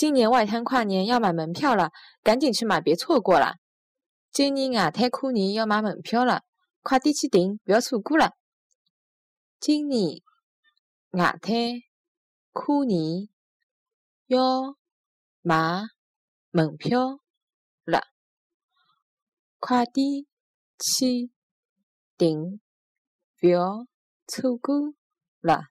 今年外滩跨年要买门票了，赶紧去买，别错过了。今年外滩跨年要买门票了，快点去订，不要错过了。今年外滩跨年要买门票了，快点去订，不要错过了。